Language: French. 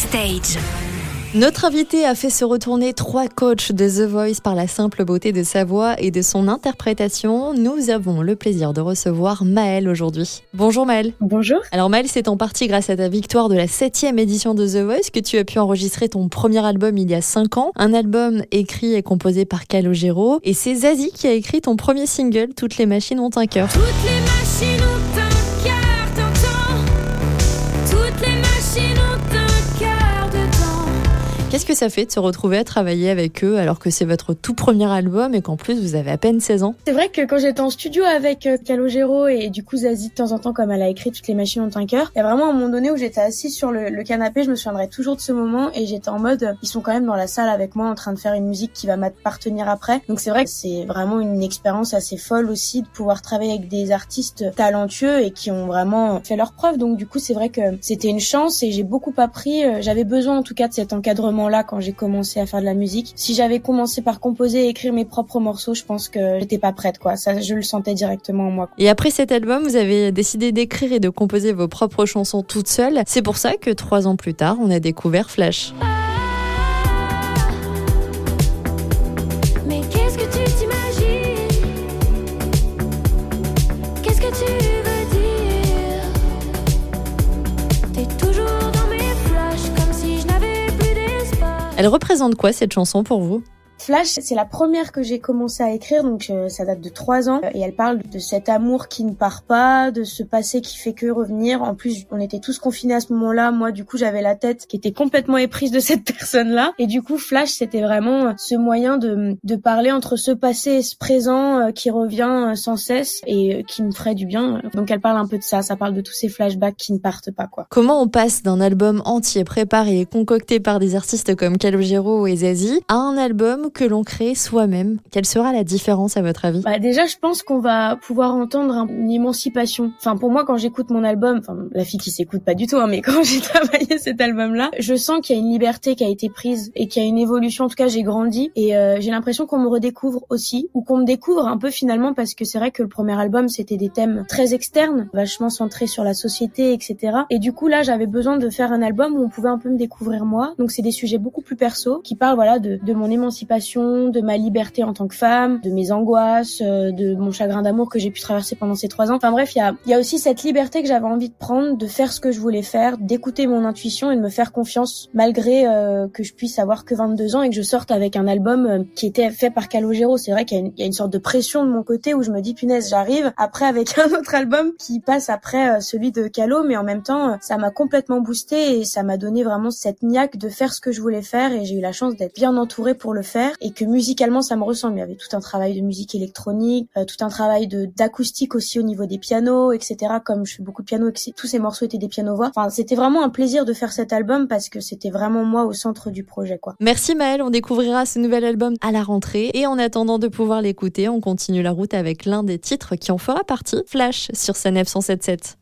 Backstage. Notre invité a fait se retourner trois coachs de The Voice par la simple beauté de sa voix et de son interprétation. Nous avons le plaisir de recevoir Maëlle aujourd'hui. Bonjour Maëlle. Bonjour. Alors Maëlle, c'est en partie grâce à ta victoire de la septième édition de The Voice que tu as pu enregistrer ton premier album il y a cinq ans. Un album écrit et composé par Calogero. Et c'est Zazie qui a écrit ton premier single, Toutes les machines ont un cœur. Toutes les machines ont un cœur, t'entends? Toutes les machines ont un cœur dedans. Qu'est-ce que ça fait de se retrouver à travailler avec eux alors que c'est votre tout premier album et qu'en plus vous avez à peine 16 ans? C'est vrai que quand j'étais en studio avec euh, Calogero et du coup Zazie de temps en temps comme elle a écrit toutes les machines ont un cœur, il y a vraiment un moment donné où j'étais assise sur le, le canapé, je me souviendrai toujours de ce moment et j'étais en mode ils sont quand même dans la salle avec moi en train de faire une musique qui va m'appartenir après. Donc c'est vrai que c'est vraiment une expérience assez folle aussi de pouvoir travailler avec des artistes talentueux et qui ont vraiment fait leur preuve. Donc du coup c'est vrai que c'était une chance et j'ai beaucoup appris. Euh, J'avais besoin en tout cas de cet encadrement là quand j'ai commencé à faire de la musique. Si j'avais commencé par composer et écrire mes propres morceaux, je pense que j'étais pas prête quoi. Ça je le sentais directement en moi. Et après cet album, vous avez décidé d'écrire et de composer vos propres chansons toutes seules. C'est pour ça que trois ans plus tard, on a découvert Flash. Elle représente quoi cette chanson pour vous? Flash, c'est la première que j'ai commencé à écrire, donc euh, ça date de trois ans, et elle parle de cet amour qui ne part pas, de ce passé qui fait que revenir. En plus, on était tous confinés à ce moment-là. Moi, du coup, j'avais la tête qui était complètement éprise de cette personne-là, et du coup, Flash, c'était vraiment euh, ce moyen de de parler entre ce passé et ce présent euh, qui revient sans cesse et qui me ferait du bien. Donc, elle parle un peu de ça. Ça parle de tous ces flashbacks qui ne partent pas, quoi. Comment on passe d'un album entier préparé et concocté par des artistes comme Calogero et Zazie à un album l'on crée soi-même Quelle sera la différence à votre avis? Bah déjà, je pense qu'on va pouvoir entendre un- une émancipation. Enfin, pour moi, quand j'écoute mon album, enfin, la fille qui s'écoute pas du tout, hein, mais quand j'ai travaillé cet album-là, je sens qu'il y a une liberté qui a été prise et qu'il y a une évolution. En tout cas, j'ai grandi et euh, j'ai l'impression qu'on me redécouvre aussi ou qu'on me découvre un peu finalement parce que c'est vrai que le premier album, c'était des thèmes très externes, vachement centrés sur la société, etc. Et du coup, là, j'avais besoin de faire un album où on pouvait un peu me découvrir moi. Donc, c'est des sujets beaucoup plus perso qui parlent, voilà, de mon émancipation, de ma liberté en tant que femme, de mes angoisses, euh, de mon chagrin d'amour que j'ai pu traverser pendant ces trois ans. Enfin bref, il y a, aussi cette liberté que j'avais envie de prendre, de faire ce que je voulais faire, d'écouter mon intuition et de me faire confiance malgré euh, que je puisse avoir que 22 ans et que je sorte avec un album euh, qui était fait par Calogero. C'est vrai qu'il y, a une- sorte de pression de mon côté où je me dis punaise, j'arrive après avec un autre album qui passe après celui de Calo, mais en même temps, ça m'a complètement boosté et ça m'a donné vraiment cette niaque de faire ce que je voulais faire et j'ai eu la chance d'être bien entourée pour le faire et que musicalement ça me ressemble. Il y avait tout un travail de musique électronique, euh, tout un travail d'acoustique aussi au niveau des pianos, etc. Comme je fais beaucoup de piano et que c'est- tous ces morceaux étaient des pianos voix. Enfin, c'était vraiment un plaisir de faire cet album parce que c'était vraiment moi au centre du projet, quoi. Merci Maëlle, on découvrira ce nouvel album à la rentrée et en attendant de pouvoir l'écouter, on continue la route avec l'un des titres qui en fera partie, Flash sur sa 977.